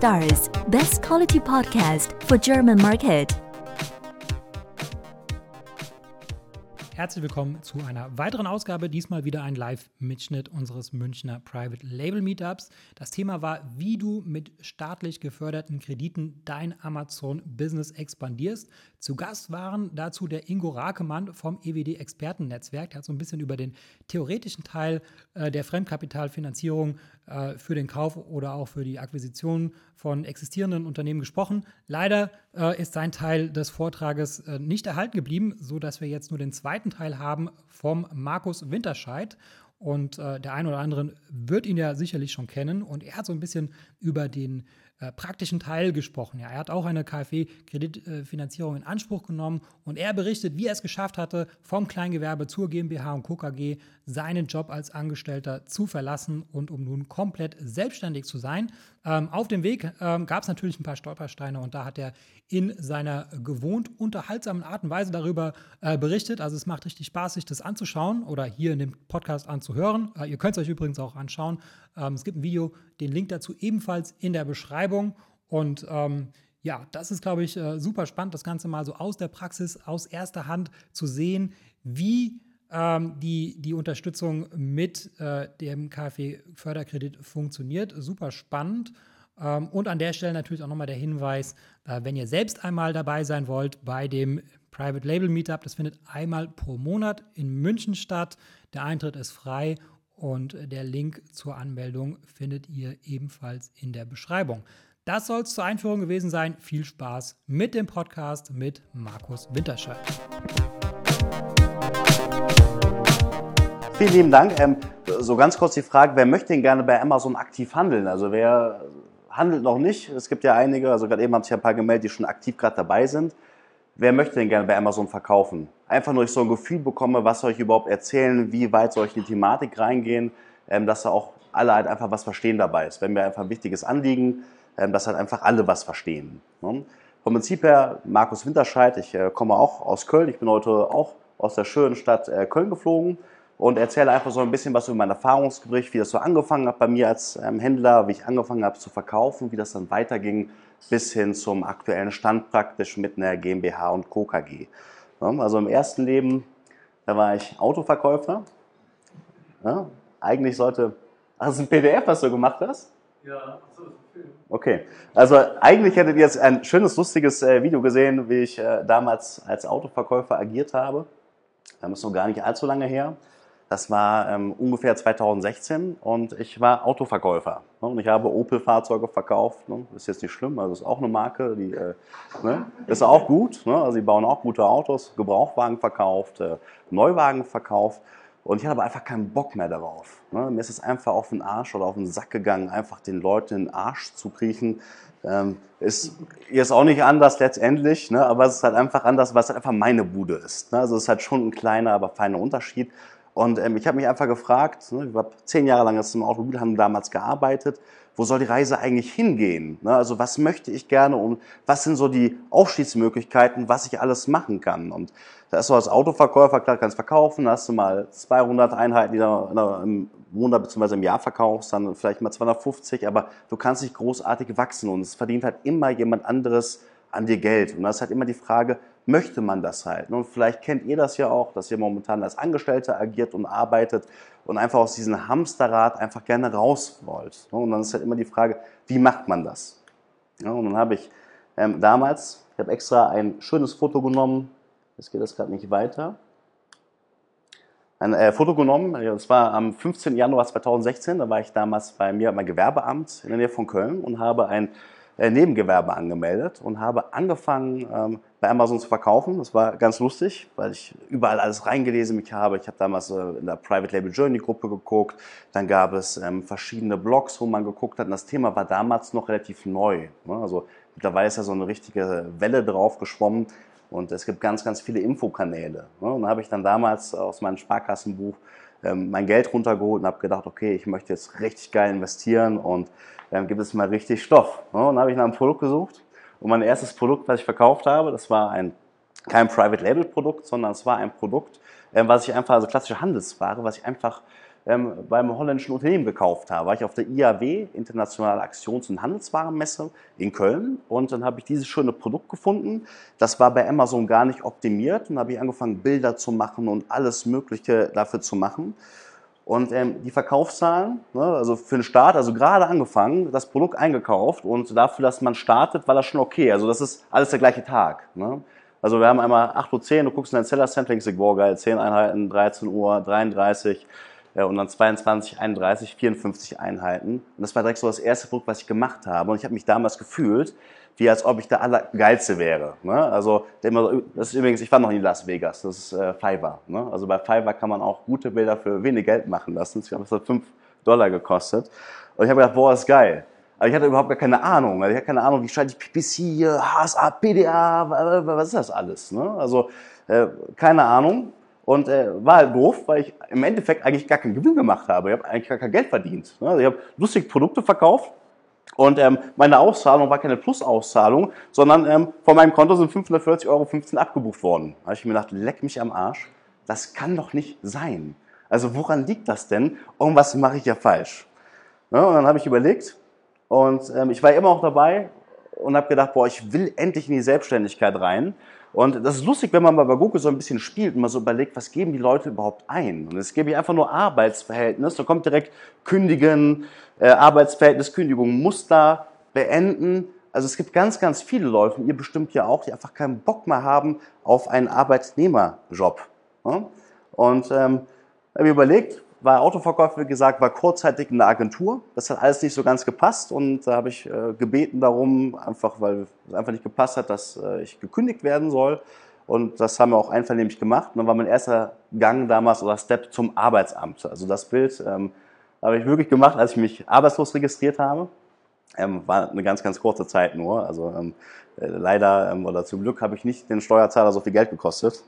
Stars, best quality podcast for German market. Herzlich willkommen zu einer weiteren Ausgabe. Diesmal wieder ein Live-Mitschnitt unseres Münchner Private Label Meetups. Das Thema war, wie du mit staatlich geförderten Krediten dein Amazon-Business expandierst. Zu Gast waren dazu der Ingo Rakemann vom EWD-Expertennetzwerk. Der hat so ein bisschen über den theoretischen Teil äh, der Fremdkapitalfinanzierung äh, für den Kauf oder auch für die Akquisition von existierenden Unternehmen gesprochen. Leider äh, ist sein Teil des Vortrages äh, nicht erhalten geblieben, sodass wir jetzt nur den zweiten Teil haben vom Markus Winterscheid. Und äh, der eine oder andere wird ihn ja sicherlich schon kennen. Und er hat so ein bisschen über den äh, praktischen Teil gesprochen. Ja, er hat auch eine KfW-Kreditfinanzierung in Anspruch genommen und er berichtet, wie er es geschafft hatte, vom Kleingewerbe zur GmbH und Co. KG seinen Job als Angestellter zu verlassen und um nun komplett selbstständig zu sein. Ähm, auf dem Weg ähm, gab es natürlich ein paar Stolpersteine und da hat er in seiner gewohnt unterhaltsamen Art und Weise darüber äh, berichtet. Also es macht richtig Spaß, sich das anzuschauen oder hier in dem Podcast anzuhören. Äh, ihr könnt es euch übrigens auch anschauen. Ähm, es gibt ein Video, den Link dazu ebenfalls in der Beschreibung. Und ähm, ja, das ist, glaube ich, äh, super spannend, das Ganze mal so aus der Praxis, aus erster Hand zu sehen, wie ähm, die, die Unterstützung mit äh, dem KfW-Förderkredit funktioniert. Super spannend. Ähm, und an der Stelle natürlich auch nochmal der Hinweis, äh, wenn ihr selbst einmal dabei sein wollt bei dem Private Label Meetup, das findet einmal pro Monat in München statt. Der Eintritt ist frei und der Link zur Anmeldung findet ihr ebenfalls in der Beschreibung. Das soll es zur Einführung gewesen sein. Viel Spaß mit dem Podcast mit Markus Winterscheid. Vielen lieben Dank. Ähm, so ganz kurz die Frage, wer möchte denn gerne bei Amazon aktiv handeln? Also wer handelt noch nicht? Es gibt ja einige, also gerade eben haben sich ein paar gemeldet, die schon aktiv gerade dabei sind. Wer möchte denn gerne bei Amazon verkaufen? Einfach nur, ich so ein Gefühl bekomme, was soll ich überhaupt erzählen, wie weit soll ich in die Thematik reingehen, ähm, dass da auch alle halt einfach was verstehen dabei ist. Wenn mir einfach ein wichtiges Anliegen, ähm, dass halt einfach alle was verstehen. Ne? Vom Prinzip her, Markus Winterscheid, ich äh, komme auch aus Köln, ich bin heute auch aus der schönen Stadt äh, Köln geflogen und erzähle einfach so ein bisschen was über mein Erfahrungsbericht, wie das so angefangen hat bei mir als ähm, Händler, wie ich angefangen habe zu verkaufen, wie das dann weiterging bis hin zum aktuellen Stand praktisch mit einer GmbH und Co. KG. Also im ersten Leben, da war ich Autoverkäufer. Ja, eigentlich sollte, ach, das ist ein PDF, was du gemacht hast? Ja, das ist ein Film. Okay, also eigentlich hättet ihr jetzt ein schönes, lustiges äh, Video gesehen, wie ich äh, damals als Autoverkäufer agiert habe. Das ist noch gar nicht allzu lange her. Das war ähm, ungefähr 2016 und ich war Autoverkäufer. Ne? Und ich habe Opel-Fahrzeuge verkauft. Ne? Ist jetzt nicht schlimm, also ist auch eine Marke, die äh, ne? ist auch gut. Ne? Also sie bauen auch gute Autos, Gebrauchwagen verkauft, äh, Neuwagen verkauft. Und ich hatte aber einfach keinen Bock mehr darauf. Ne? Mir ist es einfach auf den Arsch oder auf den Sack gegangen, einfach den Leuten in den Arsch zu kriechen. Ähm, ist jetzt auch nicht anders letztendlich, ne? aber es ist halt einfach anders, weil es halt einfach meine Bude ist. Ne? Also es ist halt schon ein kleiner, aber feiner Unterschied. Und ähm, ich habe mich einfach gefragt, ne, ich habe zehn Jahre lang im Automobilhandel damals gearbeitet, wo soll die Reise eigentlich hingehen? Ne? Also was möchte ich gerne und was sind so die Aufstiegsmöglichkeiten, was ich alles machen kann? Und da ist so als Autoverkäufer, klar, kannst verkaufen, hast du mal 200 Einheiten, die du im Monat bzw. im Jahr verkaufst, dann vielleicht mal 250, aber du kannst nicht großartig wachsen und es verdient halt immer jemand anderes an dir Geld. Und das ist halt immer die Frage, möchte man das halt? Und vielleicht kennt ihr das ja auch, dass ihr momentan als Angestellter agiert und arbeitet und einfach aus diesem Hamsterrad einfach gerne raus wollt. Und dann ist halt immer die Frage, wie macht man das? Und dann habe ich ähm, damals, ich habe extra ein schönes Foto genommen, jetzt geht das gerade nicht weiter, ein äh, Foto genommen, das war am 15. Januar 2016, da war ich damals bei mir mein Gewerbeamt in der Nähe von Köln und habe ein äh, Nebengewerbe angemeldet und habe angefangen, ähm, bei Amazon zu verkaufen. Das war ganz lustig, weil ich überall alles reingelesen mich habe. Ich habe damals äh, in der Private Label Journey Gruppe geguckt. Dann gab es ähm, verschiedene Blogs, wo man geguckt hat. Und das Thema war damals noch relativ neu. Ne? Also mittlerweile ist ja so eine richtige Welle drauf geschwommen. Und es gibt ganz, ganz viele Infokanäle. Ne? Und da habe ich dann damals aus meinem Sparkassenbuch ähm, mein Geld runtergeholt und habe gedacht, okay, ich möchte jetzt richtig geil investieren und dann gibt es mal richtig Stoff. Und dann habe ich nach einem Produkt gesucht und mein erstes Produkt, was ich verkauft habe, das war ein kein Private Label Produkt, sondern es war ein Produkt, ähm, was ich einfach, also klassische Handelsware, was ich einfach ähm, beim holländischen Unternehmen gekauft habe. War ich auf der IAW, Internationale Aktions- und Handelswarenmesse in Köln und dann habe ich dieses schöne Produkt gefunden. Das war bei Amazon gar nicht optimiert und habe ich angefangen, Bilder zu machen und alles Mögliche dafür zu machen. Und ähm, die Verkaufszahlen, ne, also für den Start, also gerade angefangen, das Produkt eingekauft und dafür, dass man startet, war das schon okay. Also das ist alles der gleiche Tag. Ne? Also wir haben einmal 8.10 Uhr, du guckst in dein Seller Sampling, ich boah geil, 10 Einheiten, 13 Uhr, 33 ja, und dann 22, 31, 54 Einheiten. Und das war direkt so das erste Produkt, was ich gemacht habe. Und ich habe mich damals gefühlt, wie als ob ich der Allergeilste wäre. Ne? Also das ist übrigens, ich war noch nie in Las Vegas, das ist äh, Fiverr. Ne? Also bei Fiverr kann man auch gute Bilder für wenig Geld machen lassen. Das hat 5 Dollar gekostet. Und ich habe gedacht, boah, ist geil. Aber ich hatte überhaupt gar keine Ahnung. Also ich hatte keine Ahnung, wie schalte ich PPC, HSA, PDA, was ist das alles? Ne? Also äh, keine Ahnung. Und äh, war halt doof, weil ich im Endeffekt eigentlich gar keinen Gewinn gemacht habe. Ich habe eigentlich gar kein Geld verdient. Ne? Also ich habe lustige Produkte verkauft, und ähm, meine Auszahlung war keine Plusauszahlung, sondern ähm, von meinem Konto sind 540,15 Euro abgebucht worden. Da habe ich mir gedacht, leck mich am Arsch. Das kann doch nicht sein. Also woran liegt das denn? Irgendwas mache ich ja falsch. Ja, und dann habe ich überlegt und ähm, ich war immer auch dabei und habe gedacht, boah, ich will endlich in die Selbstständigkeit rein. Und das ist lustig, wenn man mal bei Google so ein bisschen spielt und mal so überlegt, was geben die Leute überhaupt ein? Und es gebe ich einfach nur Arbeitsverhältnis, da kommt direkt kündigen, äh, Arbeitsverhältnis, Kündigung, Muster, beenden. Also es gibt ganz, ganz viele Leute, und ihr bestimmt ja auch, die einfach keinen Bock mehr haben auf einen Arbeitnehmerjob. Und ähm, habe ich überlegt, war Autoverkäufer, wie gesagt, war kurzzeitig in der Agentur. Das hat alles nicht so ganz gepasst und da habe ich äh, gebeten darum, einfach weil es einfach nicht gepasst hat, dass äh, ich gekündigt werden soll. Und das haben wir auch einvernehmlich gemacht. Und dann war mein erster Gang damals oder Step zum Arbeitsamt. Also das Bild ähm, habe ich wirklich gemacht, als ich mich arbeitslos registriert habe. Ähm, war eine ganz, ganz kurze Zeit nur. Also ähm, äh, leider ähm, oder zum Glück habe ich nicht den Steuerzahler so viel Geld gekostet.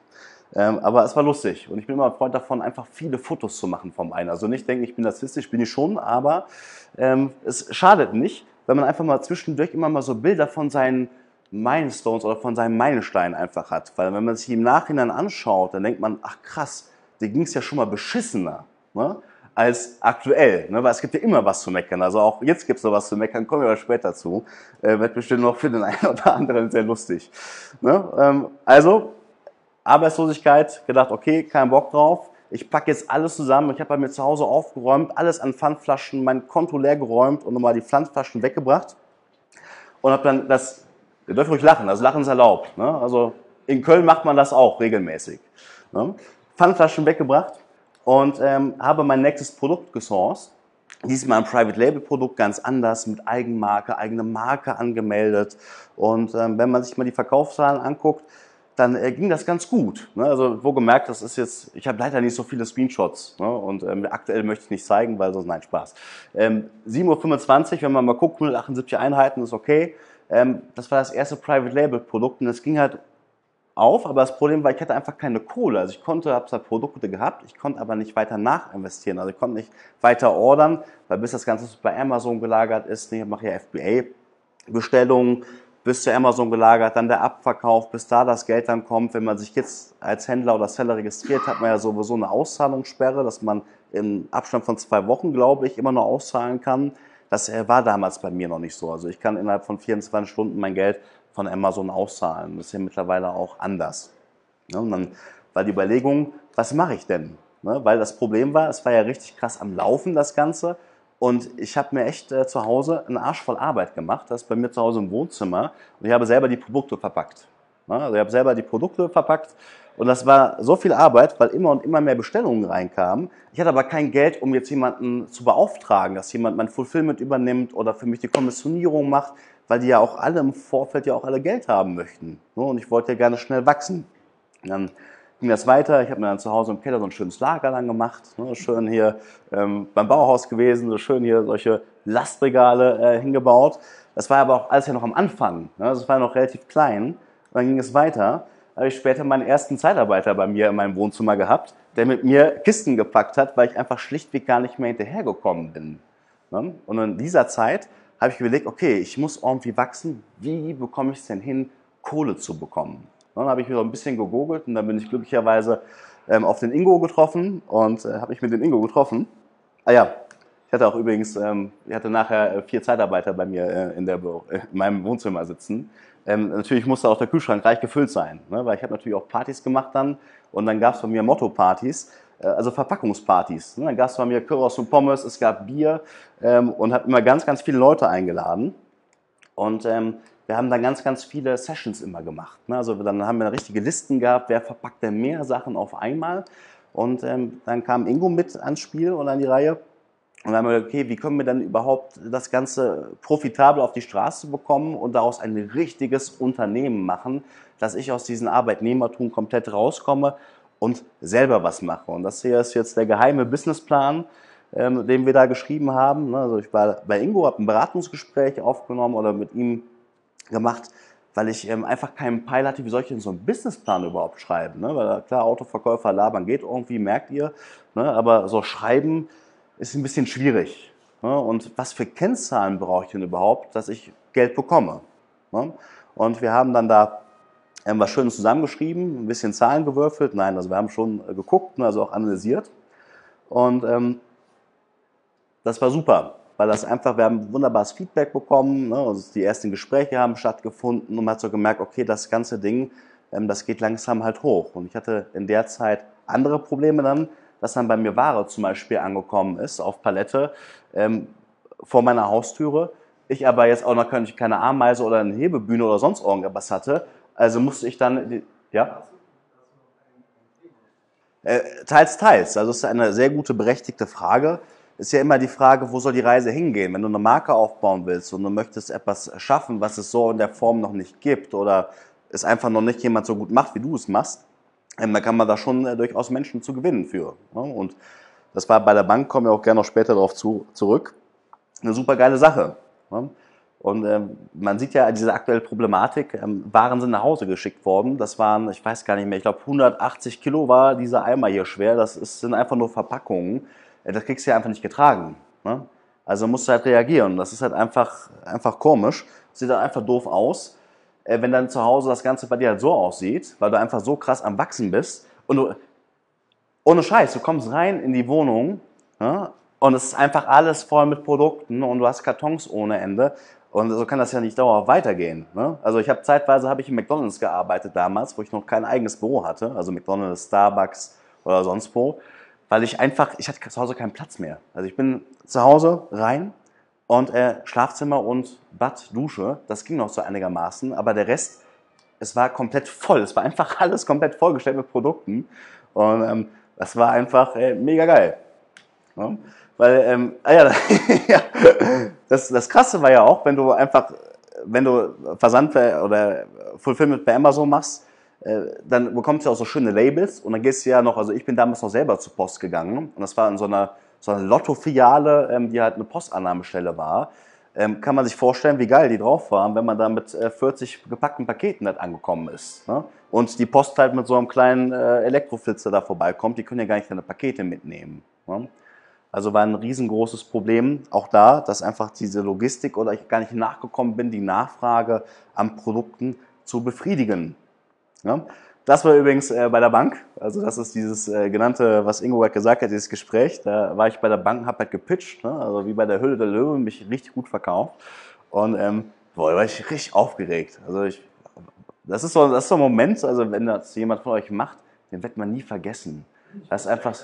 Ähm, aber es war lustig und ich bin immer ein Freund davon, einfach viele Fotos zu machen vom einen. Also nicht denken, ich bin narzisstisch, bin ich schon, aber ähm, es schadet nicht, wenn man einfach mal zwischendurch immer mal so Bilder von seinen Milestones oder von seinen Meilensteinen einfach hat. Weil wenn man sich im Nachhinein anschaut, dann denkt man, ach krass, dir ging es ja schon mal beschissener. Ne? als aktuell, ne? weil es gibt ja immer was zu meckern. Also auch jetzt gibt es noch was zu meckern, kommen wir aber später zu. Äh, wird bestimmt noch für den einen oder anderen sehr lustig. Ne? Ähm, also Arbeitslosigkeit, gedacht, okay, kein Bock drauf. Ich packe jetzt alles zusammen. Ich habe bei mir zu Hause aufgeräumt, alles an Pfandflaschen, mein Konto leer geräumt und nochmal die Pfandflaschen weggebracht. Und habe dann das, ihr dürft ruhig lachen, also Lachen ist erlaubt. Ne? Also in Köln macht man das auch regelmäßig. Ne? Pfandflaschen weggebracht und ähm, habe mein nächstes Produkt gesourced. Diesmal ein Private Label Produkt, ganz anders, mit Eigenmarke, eigene Marke angemeldet. Und ähm, wenn man sich mal die Verkaufszahlen anguckt, dann äh, ging das ganz gut. Ne? Also wo gemerkt, das ist jetzt, ich habe leider nicht so viele Screenshots ne? und ähm, aktuell möchte ich nicht zeigen, weil sonst, nein, Spaß. Ähm, 7.25 Uhr, wenn man mal guckt, 178 Einheiten ist okay. Ähm, das war das erste Private Label Produkt und es ging halt auf, aber das Problem war, ich hatte einfach keine Kohle. Also ich konnte, habe zwar Produkte gehabt, ich konnte aber nicht weiter nachinvestieren. Also ich konnte nicht weiter ordern, weil bis das Ganze bei Amazon gelagert ist, ich mache ja FBA-Bestellungen, bis zu Amazon gelagert, dann der Abverkauf, bis da das Geld dann kommt. Wenn man sich jetzt als Händler oder Seller registriert, hat man ja sowieso eine Auszahlungssperre, dass man im Abstand von zwei Wochen, glaube ich, immer noch auszahlen kann. Das äh, war damals bei mir noch nicht so. Also ich kann innerhalb von 24 Stunden mein Geld von Amazon auszahlen. Das ist ja mittlerweile auch anders. und dann war die Überlegung, was mache ich denn? Ne, weil das Problem war, es war ja richtig krass am Laufen, das Ganze. Und ich habe mir echt äh, zu Hause einen Arsch voll Arbeit gemacht. Das ist bei mir zu Hause im Wohnzimmer. Und ich habe selber die Produkte verpackt. Ja, also ich habe selber die Produkte verpackt. Und das war so viel Arbeit, weil immer und immer mehr Bestellungen reinkamen. Ich hatte aber kein Geld, um jetzt jemanden zu beauftragen, dass jemand mein Fulfillment übernimmt oder für mich die Kommissionierung macht, weil die ja auch alle im Vorfeld ja auch alle Geld haben möchten. Und ich wollte ja gerne schnell wachsen. Und dann ging das weiter. Ich habe mir dann zu Hause im Keller so ein schönes Lager dann gemacht. Ne, schön hier ähm, beim Bauhaus gewesen, so schön hier solche Lastregale äh, hingebaut. Das war aber auch alles ja noch am Anfang. Ne? Das war noch relativ klein. Und dann ging es weiter. Da habe ich später meinen ersten Zeitarbeiter bei mir in meinem Wohnzimmer gehabt, der mit mir Kisten gepackt hat, weil ich einfach schlichtweg gar nicht mehr hinterhergekommen bin. Ne? Und in dieser Zeit habe ich überlegt, okay, ich muss irgendwie wachsen. Wie bekomme ich es denn hin, Kohle zu bekommen? Dann habe ich mir so ein bisschen gegoogelt und dann bin ich glücklicherweise ähm, auf den Ingo getroffen und äh, habe mich mit dem Ingo getroffen. Ah ja, ich hatte auch übrigens, ähm, ich hatte nachher äh, vier Zeitarbeiter bei mir äh, in, der, äh, in meinem Wohnzimmer sitzen. Ähm, natürlich musste auch der Kühlschrank reich gefüllt sein, ne? weil ich habe natürlich auch Partys gemacht dann und dann gab es bei mir Motto-Partys, äh, also Verpackungspartys. Ne? Dann gab es bei mir Kyros und Pommes, es gab Bier ähm, und habe immer ganz, ganz viele Leute eingeladen. Und ähm, wir haben dann ganz, ganz viele Sessions immer gemacht. Ne? Also dann haben wir richtige Listen gehabt, wer verpackt denn mehr Sachen auf einmal. Und ähm, dann kam Ingo mit ans Spiel und an die Reihe. Und dann haben wir gesagt, okay, wie können wir dann überhaupt das Ganze profitabel auf die Straße bekommen und daraus ein richtiges Unternehmen machen, dass ich aus diesem Arbeitnehmertum komplett rauskomme und selber was mache. Und das hier ist jetzt der geheime Businessplan, ähm, den wir da geschrieben haben. Ne? Also ich war bei Ingo, habe ein Beratungsgespräch aufgenommen oder mit ihm gemacht, weil ich ähm, einfach keinen Peil hatte, wie soll ich denn so einen Businessplan überhaupt schreiben. Ne? Weil klar, Autoverkäufer labern geht irgendwie, merkt ihr. Ne? Aber so schreiben ist ein bisschen schwierig. Ne? Und was für Kennzahlen brauche ich denn überhaupt, dass ich Geld bekomme? Ne? Und wir haben dann da ähm, was Schönes zusammengeschrieben, ein bisschen Zahlen gewürfelt. Nein, also wir haben schon äh, geguckt, ne, also auch analysiert. Und ähm, das war super, weil das einfach, wir haben wunderbares Feedback bekommen. Ne? Also die ersten Gespräche haben stattgefunden und man hat so gemerkt, okay, das ganze Ding, ähm, das geht langsam halt hoch. Und ich hatte in der Zeit andere Probleme dann, dass dann bei mir Ware zum Beispiel angekommen ist auf Palette ähm, vor meiner Haustüre. Ich aber jetzt auch noch keine Ameise oder eine Hebebühne oder sonst irgendwas hatte. Also musste ich dann, ja? Äh, teils, teils. Also das ist eine sehr gute, berechtigte Frage. Ist ja immer die Frage, wo soll die Reise hingehen? Wenn du eine Marke aufbauen willst und du möchtest etwas schaffen, was es so in der Form noch nicht gibt oder es einfach noch nicht jemand so gut macht, wie du es machst, ähm, da kann man da schon äh, durchaus Menschen zu gewinnen für. Ne? Und das war bei der Bank, kommen wir auch gerne noch später darauf zu, zurück, eine super geile Sache. Ne? Und ähm, man sieht ja diese aktuelle Problematik, ähm, Waren sind nach Hause geschickt worden. Das waren, ich weiß gar nicht mehr, ich glaube 180 Kilo war dieser Eimer hier schwer. Das sind einfach nur Verpackungen. Äh, das kriegst du ja einfach nicht getragen. Ne? Also musst du halt reagieren. Das ist halt einfach, einfach komisch. Sieht halt einfach doof aus. Äh, wenn dann zu Hause das Ganze bei dir halt so aussieht, weil du einfach so krass am Wachsen bist und du, ohne Scheiß, du kommst rein in die Wohnung ja, und es ist einfach alles voll mit Produkten und du hast Kartons ohne Ende und so kann das ja nicht dauerhaft weitergehen. Ne? Also ich habe zeitweise habe ich in McDonald's gearbeitet damals, wo ich noch kein eigenes Büro hatte, also McDonald's, Starbucks oder sonst wo, weil ich einfach, ich hatte zu Hause keinen Platz mehr. Also ich bin zu Hause rein, und äh, Schlafzimmer und Bad, Dusche, das ging noch so einigermaßen, aber der Rest, es war komplett voll. Es war einfach alles komplett vollgestellt mit Produkten. Und ähm, das war einfach äh, mega geil. Ja? Weil, ähm, ah ja, das, das Krasse war ja auch, wenn du einfach, wenn du Versand oder Fulfillment bei Amazon machst, dann bekommst du auch so schöne Labels und dann gehst du ja noch, also ich bin damals noch selber zur Post gegangen und das war in so einer so eine Lotto-Filiale, ähm, die halt eine Postannahmestelle war. Ähm, kann man sich vorstellen, wie geil die drauf waren, wenn man da mit äh, 40 gepackten Paketen halt angekommen ist. Ne? Und die Post halt mit so einem kleinen äh, Elektroflitzer da vorbeikommt, die können ja gar nicht deine Pakete mitnehmen. Ne? Also war ein riesengroßes Problem auch da, dass einfach diese Logistik oder ich gar nicht nachgekommen bin, die Nachfrage an Produkten zu befriedigen. Ne? Das war übrigens äh, bei der Bank. Also das ist dieses äh, genannte, was Ingo halt gesagt hat, dieses Gespräch. Da war ich bei der Bank habe halt gepitcht. Ne? Also wie bei der Hülle der Löwen, mich richtig gut verkauft. Und ähm, boah, war ich richtig aufgeregt. Also ich, das ist so, das ist so ein Moment, also wenn das jemand von euch macht, den wird man nie vergessen. Das ist einfach.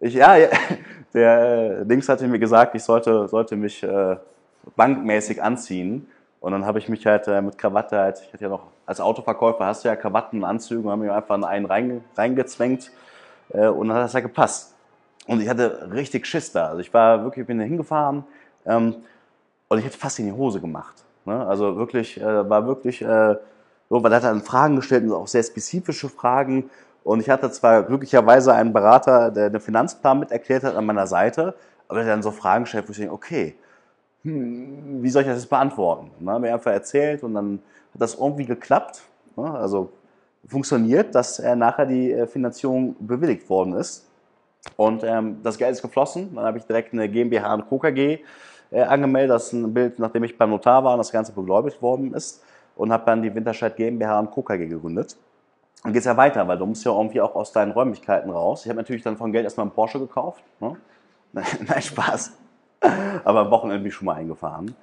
Ich, ja, ja, der äh, Dings hatte mir gesagt, ich sollte, sollte mich äh, bankmäßig anziehen. Und dann habe ich mich halt äh, mit Krawatte halt, ich hatte ja noch, als Autoverkäufer hast du ja Krawatten und Anzüge, haben mir einfach einen reinge, reingezwängt äh, und dann hat das ja gepasst. Und ich hatte richtig Schiss da. Also ich war wirklich, bin da hingefahren ähm, und ich hätte fast in die Hose gemacht. Ne? Also wirklich, äh, war wirklich, äh, so, weil er hat dann Fragen gestellt auch sehr spezifische Fragen. Und ich hatte zwar glücklicherweise einen Berater, der den Finanzplan mit erklärt hat an meiner Seite, aber der hat dann so Fragen gestellt, wo ich denke, okay, hm, wie soll ich das jetzt beantworten? Und dann haben wir einfach erzählt und dann hat das irgendwie geklappt. Ne? Also funktioniert, dass er nachher die äh, Finanzierung bewilligt worden ist. Und ähm, das Geld ist geflossen. Dann habe ich direkt eine GmbH und Co. Äh, angemeldet. Das ist ein Bild, nachdem ich beim Notar war und das Ganze begläubigt worden ist. Und habe dann die Winterscheid GmbH und Co. KG gegründet. dann geht es ja weiter, weil du musst ja irgendwie auch aus deinen Räumlichkeiten raus. Ich habe natürlich dann von Geld erstmal einen Porsche gekauft. Ne? Nein, Spaß. Aber am Wochenende bin ich schon mal eingefahren.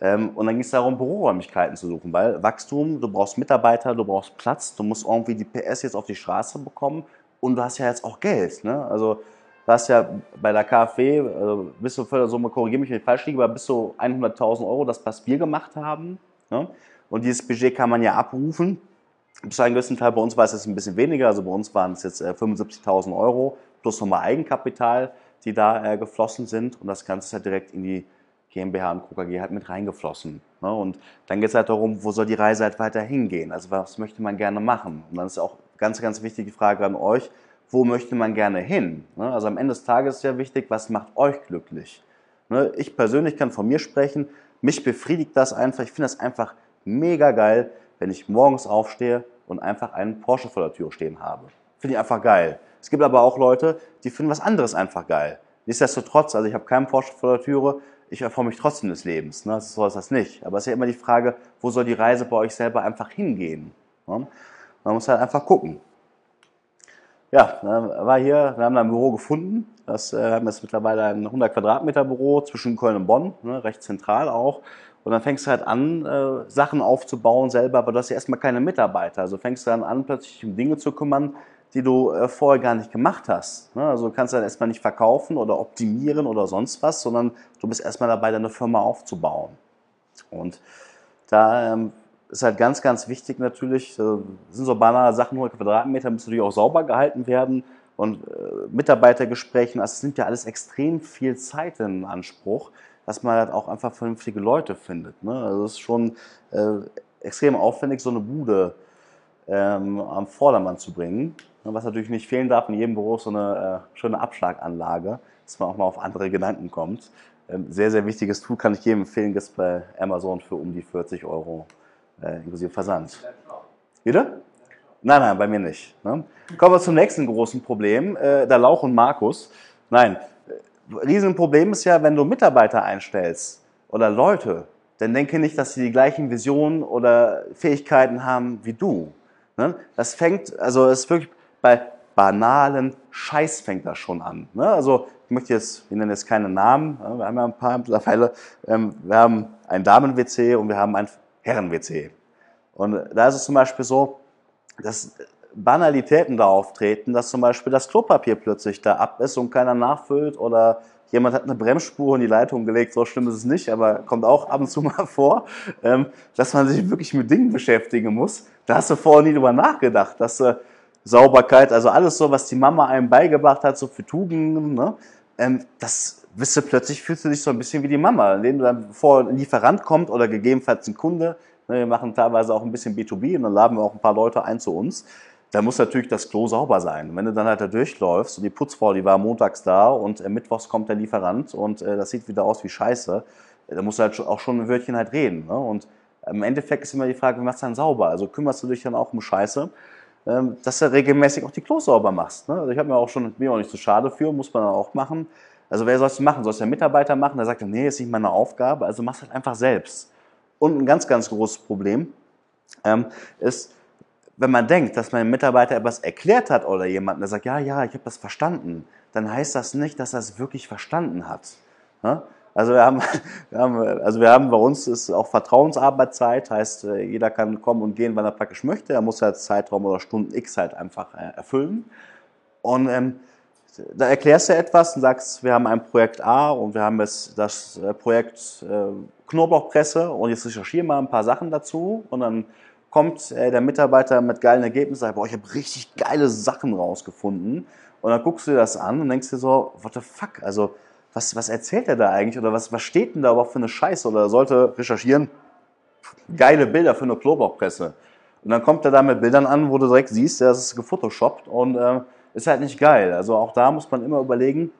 Ähm, und dann ging es darum, Büroräumlichkeiten zu suchen, weil Wachstum, du brauchst Mitarbeiter, du brauchst Platz, du musst irgendwie die PS jetzt auf die Straße bekommen und du hast ja jetzt auch Geld. Ne? Also du hast ja bei der KfW, also bis zu Fördersumme, korrigiere mich, wenn ich falsch liege, aber bis zu 100.000 Euro, das was wir gemacht haben. Ne? Und dieses Budget kann man ja abrufen. Bis zu einem gewissen Teil, bei uns war es jetzt ein bisschen weniger, also bei uns waren es jetzt 75.000 äh, Euro plus nochmal Eigenkapital, die da äh, geflossen sind und das Ganze ist halt direkt in die GmbH und KKG halt mit reingeflossen. Ne? Und dann geht es halt darum, wo soll die Reise halt weiter hingehen? Also was möchte man gerne machen? Und dann ist auch ganz, ganz wichtige Frage an euch, wo möchte man gerne hin? Ne? Also am Ende des Tages ist ja wichtig, was macht euch glücklich? Ne? Ich persönlich kann von mir sprechen, mich befriedigt das einfach, ich finde das einfach mega geil, wenn ich morgens aufstehe und einfach einen Porsche vor der Tür stehen habe. Finde ich einfach geil. Es gibt aber auch Leute, die finden was anderes einfach geil. Nichtsdestotrotz, also ich habe keinen Porsche vor der Türe, ich erfahre mich trotzdem des Lebens. Ne? So ist das nicht. Aber es ist ja immer die Frage, wo soll die Reise bei euch selber einfach hingehen? Ne? Man muss halt einfach gucken. Ja, war hier, wir haben ein Büro gefunden. Das, äh, haben jetzt mittlerweile ein 100 Quadratmeter Büro zwischen Köln und Bonn, ne, recht zentral auch. Und dann fängst du halt an, äh, Sachen aufzubauen selber, aber du hast ja erstmal keine Mitarbeiter. Also fängst du dann an, plötzlich um Dinge zu kümmern, die du äh, vorher gar nicht gemacht hast. Ne? Also du kannst dann erstmal nicht verkaufen oder optimieren oder sonst was, sondern du bist erstmal dabei, deine Firma aufzubauen. Und da ähm, ist halt ganz, ganz wichtig natürlich, äh, sind so banale Sachen, 100 Quadratmeter müssen natürlich auch sauber gehalten werden und äh, Mitarbeitergesprächen, also es nimmt ja alles extrem viel Zeit in Anspruch, dass man halt auch einfach vernünftige Leute findet. Ne? Also es ist schon extrem aufwendig, so eine Bude ähm, am Vordermann zu bringen. Was natürlich nicht fehlen darf in jedem Büro ist so eine äh, schöne Abschlaganlage, dass man auch mal auf andere Gedanken kommt. Ähm, sehr, sehr wichtiges Tool kann ich jedem empfehlen, gibt es bei Amazon für um die 40 Euro äh, inklusive Versand. Wieder? Nein, nein, bei mir nicht. Ne? Kommen wir zum nächsten großen Problem, äh, der Lauch und Markus. Nein, Riesenproblem ist ja, wenn du Mitarbeiter einstellst oder Leute, dann denke nicht, dass sie die gleichen Visionen oder Fähigkeiten haben wie du. Ne? Das fängt, also es ist wirklich bei banalen Scheiß fängt das schon an. Ne? Also ich möchte jetzt, wir nennen jetzt keine Namen, wir haben ja ein paar mittlerweile, ähm, wir haben ein Damen-WC und wir haben ein Herren-WC. Und da ist es zum Beispiel so, dass Banalitäten da auftreten, dass zum Beispiel das Klopapier plötzlich da ab ist und keiner nachfüllt oder jemand hat eine Bremsspur in die Leitung gelegt, so schlimm ist es nicht, aber kommt auch ab und zu mal vor, ähm, dass man sich wirklich mit Dingen beschäftigen muss. Da hast du vorher nie drüber nachgedacht, dass du Sauberkeit, also alles so, was die Mama einem beigebracht hat, so für Tugenden, ne? ähm, das wisst du plötzlich, fühlst du dich so ein bisschen wie die Mama, indem du dann vor ein Lieferant kommt oder gegebenenfalls ein Kunde, ne, wir machen teilweise auch ein bisschen B2B und dann laden wir auch ein paar Leute ein zu uns, da muss natürlich das Klo sauber sein. Und wenn du dann halt da durchläufst und die Putzfrau, die war montags da und äh, mittwochs kommt der Lieferant und äh, das sieht wieder aus wie Scheiße, äh, da musst du halt auch schon ein Wörtchen halt reden. Ne? Und im Endeffekt ist immer die Frage, wie machst du dann sauber? Also kümmerst du dich dann auch um Scheiße? Ähm, dass du regelmäßig auch die Klos sauber machst. Ne? Also ich habe mir auch schon, bin auch nicht so schade für, muss man auch machen. Also wer soll es machen? Soll es der Mitarbeiter machen? Der sagt, nee, ist nicht meine Aufgabe, also mach es halt einfach selbst. Und ein ganz, ganz großes Problem ähm, ist, wenn man denkt, dass mein Mitarbeiter etwas erklärt hat oder jemand, der sagt, ja, ja, ich habe das verstanden, dann heißt das nicht, dass er es wirklich verstanden hat. Ne? Also wir haben, wir haben, also wir haben bei uns ist auch Vertrauensarbeitszeit, heißt äh, jeder kann kommen und gehen, wann er praktisch möchte. Er muss halt Zeitraum oder Stunden X halt einfach äh, erfüllen. Und ähm, da erklärst du etwas und sagst, wir haben ein Projekt A und wir haben jetzt das äh, Projekt äh, Knoblauchpresse und jetzt recherchieren wir ein paar Sachen dazu und dann kommt äh, der Mitarbeiter mit geilen Ergebnissen und sagt, boah, ich habe richtig geile Sachen rausgefunden. Und dann guckst du dir das an und denkst dir so, what the fuck, also was, was erzählt er da eigentlich oder was, was steht denn da überhaupt für eine Scheiße oder sollte recherchieren, geile Bilder für eine Klobockpresse. Und dann kommt er da mit Bildern an, wo du direkt siehst, das ist gefotoshoppt und äh, ist halt nicht geil. Also auch da muss man immer überlegen,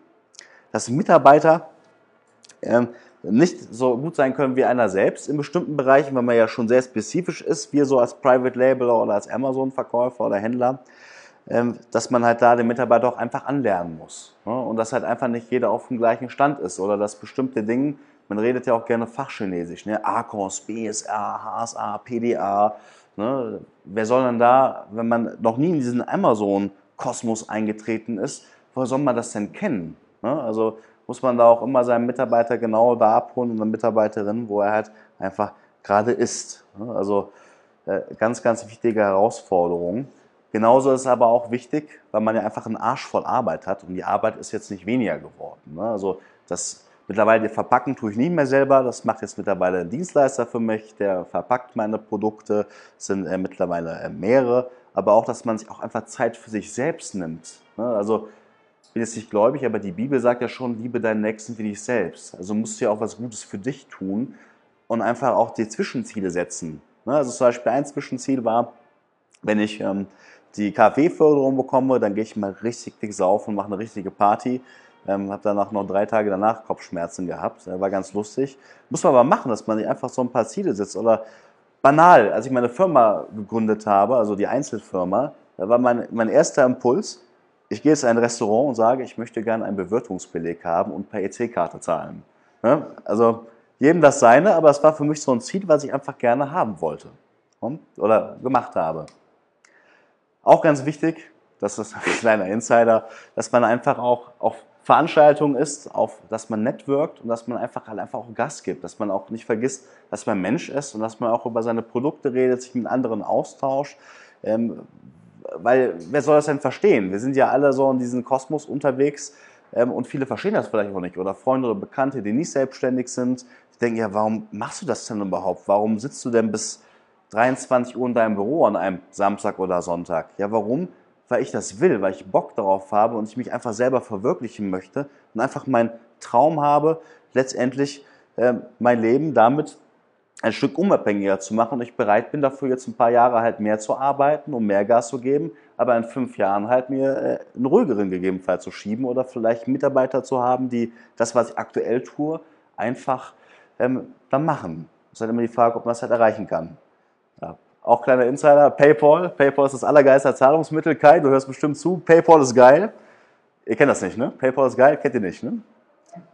dass Mitarbeiter äh, nicht so gut sein können wie einer selbst in bestimmten Bereichen, weil man ja schon sehr spezifisch ist, wir so als Private Labeler oder als Amazon-Verkäufer oder Händler. Ähm, dass man halt da den Mitarbeiter auch einfach anlernen muss. Ne? Und dass halt einfach nicht jeder auf dem gleichen Stand ist oder dass bestimmte Dinge, man redet ja auch gerne Fachchinesisch, ne? ACOS, BSA, HSA, PDA, Ne? Wer soll denn da, wenn man noch nie in diesen Amazon-Kosmos eingetreten ist, woher soll man das denn kennen? Ne? Also muss man da auch immer seinen Mitarbeiter genau da abholen und eine Mitarbeiterin, wo er halt einfach gerade ist. Ne? Also äh, ganz, ganz wichtige Herausforderung. Genauso ist es aber auch wichtig, weil man ja einfach einen Arsch voll Arbeit hat und die Arbeit ist jetzt nicht weniger geworden. Ne? Also das mittlerweile verpacken tue ich nicht mehr selber, das macht jetzt mittlerweile ein Dienstleister für mich, der verpackt meine Produkte, das sind äh, mittlerweile äh, mehrere, aber auch, dass man sich auch einfach Zeit für sich selbst nimmt. Ne? Also ich bin jetzt nicht gläubig, aber die Bibel sagt ja schon, liebe deinen Nächsten wie dich selbst. Also musst du ja auch was Gutes für dich tun und einfach auch die Zwischenziele setzen. Ne? Also zum Beispiel ein Zwischenziel war, wenn ich ähm, die KfW-Förderung bekomme, dann gehe ich mal richtig dick saufen und mache eine richtige Party. Ähm, habe danach noch drei Tage danach Kopfschmerzen gehabt. Äh, war ganz lustig. Muss man aber machen, dass man sich einfach so ein paar Ziele setzt. Oder banal, als ich meine Firma gegründet habe, also die Einzelfirma, da war mein, mein erster Impuls, ich gehe jetzt in ein Restaurant und sage, ich möchte gerne einen Bewirtungsbeleg haben und per EC-Karte zahlen. Ja? Also jedem das seine, aber es war für mich so ein Ziel, was ich einfach gerne haben wollte oder gemacht habe. Auch ganz wichtig, das ist ein kleiner Insider, dass man einfach auch auf Veranstaltungen ist, auf, dass man networkt und dass man einfach halt einfach auch Gas gibt, dass man auch nicht vergisst, dass man Mensch ist und dass man auch über seine Produkte redet, sich mit anderen austauscht. Ähm, weil wer soll das denn verstehen? Wir sind ja alle so in diesem Kosmos unterwegs ähm, und viele verstehen das vielleicht auch nicht. Oder Freunde oder Bekannte, die nicht selbstständig sind, die denken ja, warum machst du das denn überhaupt? Warum sitzt du denn bis 23 Uhr in deinem Büro an einem Samstag oder Sonntag? Ja, warum? Weil ich das will, weil ich Bock darauf habe und ich mich einfach selber verwirklichen möchte und einfach meinen Traum habe, letztendlich äh, mein Leben damit ein Stück unabhängiger zu machen und ich bereit bin dafür jetzt ein paar Jahre halt mehr zu arbeiten, um mehr Gas zu geben, aber in fünf Jahren halt mir äh, einen ruhigeren gegebenenfalls zu schieben oder vielleicht Mitarbeiter zu haben, die das, was ich aktuell tue, einfach ähm, dann machen. Das ist halt immer die Frage, ob man das halt erreichen kann. Auch kleiner Insider, PayPal. PayPal ist das allergeilste Zahlungsmittel. Kai, du hörst bestimmt zu. PayPal ist geil. Ihr kennt das nicht, ne? PayPal ist geil, kennt ihr nicht, ne?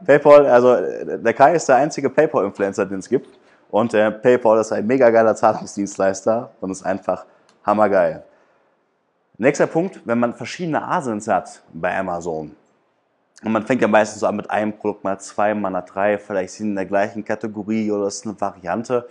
PayPal, also der Kai ist der einzige PayPal-Influencer, den es gibt. Und äh, PayPal ist ein mega geiler Zahlungsdienstleister und ist einfach hammergeil. Nächster Punkt, wenn man verschiedene Asins hat bei Amazon. Und man fängt ja meistens so an mit einem Produkt, mal zwei, mal drei, vielleicht sind in der gleichen Kategorie oder ist eine Variante.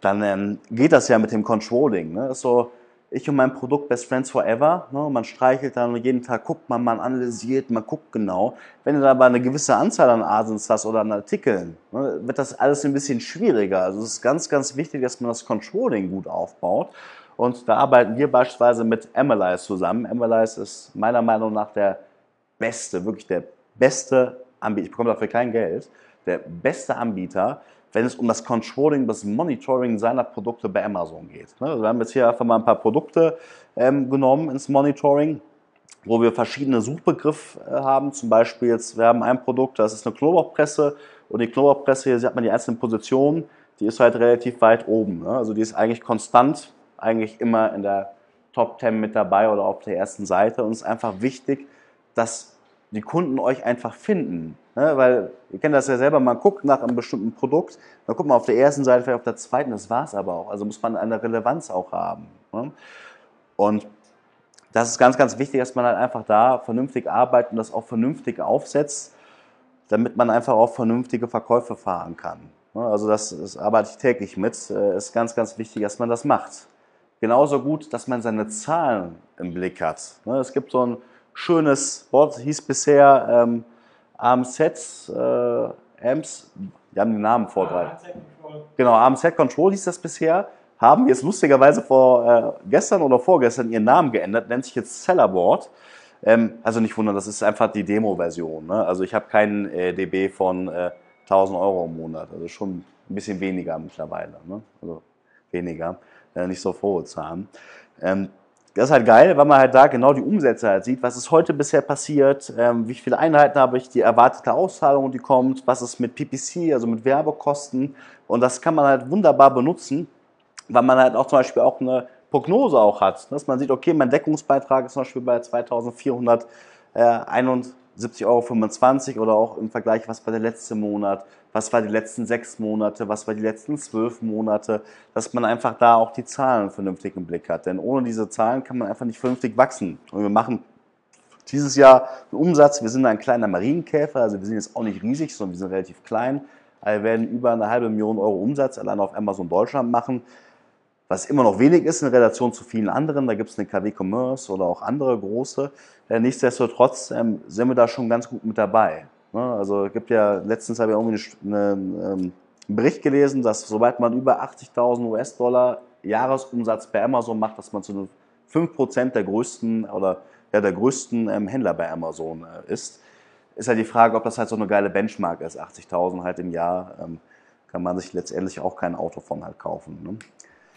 Dann ähm, geht das ja mit dem Controlling. Ne? ist so, ich und mein Produkt Best Friends Forever. Ne? Man streichelt dann und jeden Tag guckt man, man analysiert, man guckt genau. Wenn du da aber eine gewisse Anzahl an Asins hast oder an Artikeln, ne, wird das alles ein bisschen schwieriger. Also es ist ganz, ganz wichtig, dass man das Controlling gut aufbaut. Und da arbeiten wir beispielsweise mit Analyze zusammen. Analyze ist meiner Meinung nach der beste, wirklich der beste Anbieter. Ich bekomme dafür kein Geld. Der beste Anbieter wenn es um das Controlling, das Monitoring seiner Produkte bei Amazon geht. Ne, also wir haben jetzt hier einfach mal ein paar Produkte ähm, genommen ins Monitoring, wo wir verschiedene Suchbegriffe äh, haben. Zum Beispiel jetzt, wir haben ein Produkt, das ist eine Knoblauchpresse und die Knoblauchpresse, hier sieht man die einzelnen Positionen, die ist halt relativ weit oben. Ne? Also die ist eigentlich konstant, eigentlich immer in der Top 10 mit dabei oder auf der ersten Seite und es ist einfach wichtig, dass die Kunden euch einfach finden. Ne? Weil ihr kennt das ja selber, man guckt nach einem bestimmten Produkt, dann guckt man auf der ersten Seite, vielleicht auf der zweiten, das war es aber auch. Also muss man eine Relevanz auch haben. Ne? Und das ist ganz, ganz wichtig, dass man halt einfach da vernünftig arbeitet und das auch vernünftig aufsetzt, damit man einfach auch vernünftige Verkäufe fahren kann. Ne? Also das, das arbeite ich täglich mit. Äh, ist ganz, ganz wichtig, dass man das macht. Genauso gut, dass man seine Zahlen im Blick hat. Ne? Es gibt so ein schönes Wort, hieß bisher ähm, AMZ, äh, AMS, die haben den Namen vor drei. Genau, AMZ Control hieß das bisher. Haben jetzt lustigerweise vor äh, gestern oder vorgestern ihren Namen geändert, nennt sich jetzt Sellerboard. Ähm, also nicht wundern, das ist einfach die Demo-Version. Ne? Also ich habe keinen äh, DB von äh, 1000 Euro im Monat, also schon ein bisschen weniger mittlerweile. Ne? Also weniger, äh, nicht so Zahlen. Ähm, das ist halt geil, weil man halt da genau die Umsätze halt sieht. Was ist heute bisher passiert? Ähm, wie viele Einheiten habe ich? Die erwartete Auszahlung, die kommt? Was ist mit PPC, also mit Werbekosten? Und das kann man halt wunderbar benutzen, weil man halt auch zum Beispiel auch eine Prognose auch hat. Dass man sieht, okay, mein Deckungsbeitrag ist zum Beispiel bei 2400 70,25 Euro oder auch im Vergleich, was war der letzte Monat, was war die letzten sechs Monate, was war die letzten zwölf Monate, dass man einfach da auch die Zahlen vernünftig im Blick hat. Denn ohne diese Zahlen kann man einfach nicht vernünftig wachsen. Und wir machen dieses Jahr einen Umsatz, wir sind ein kleiner Marienkäfer, also wir sind jetzt auch nicht riesig, sondern wir sind relativ klein. wir werden über eine halbe Million Euro Umsatz allein auf Amazon Deutschland machen was immer noch wenig ist in Relation zu vielen anderen. Da gibt es eine KW Commerce oder auch andere große. Äh, nichtsdestotrotz ähm, sind wir da schon ganz gut mit dabei. Ne? Also es gibt ja, letztens habe ich irgendwie eine, eine, ähm, einen Bericht gelesen, dass sobald man über 80.000 US-Dollar Jahresumsatz bei Amazon macht, dass man zu 5% der größten oder ja, der größten ähm, Händler bei Amazon äh, ist. Ist ja halt die Frage, ob das halt so eine geile Benchmark ist. 80.000 halt im Jahr ähm, kann man sich letztendlich auch kein Auto von halt kaufen. Ne?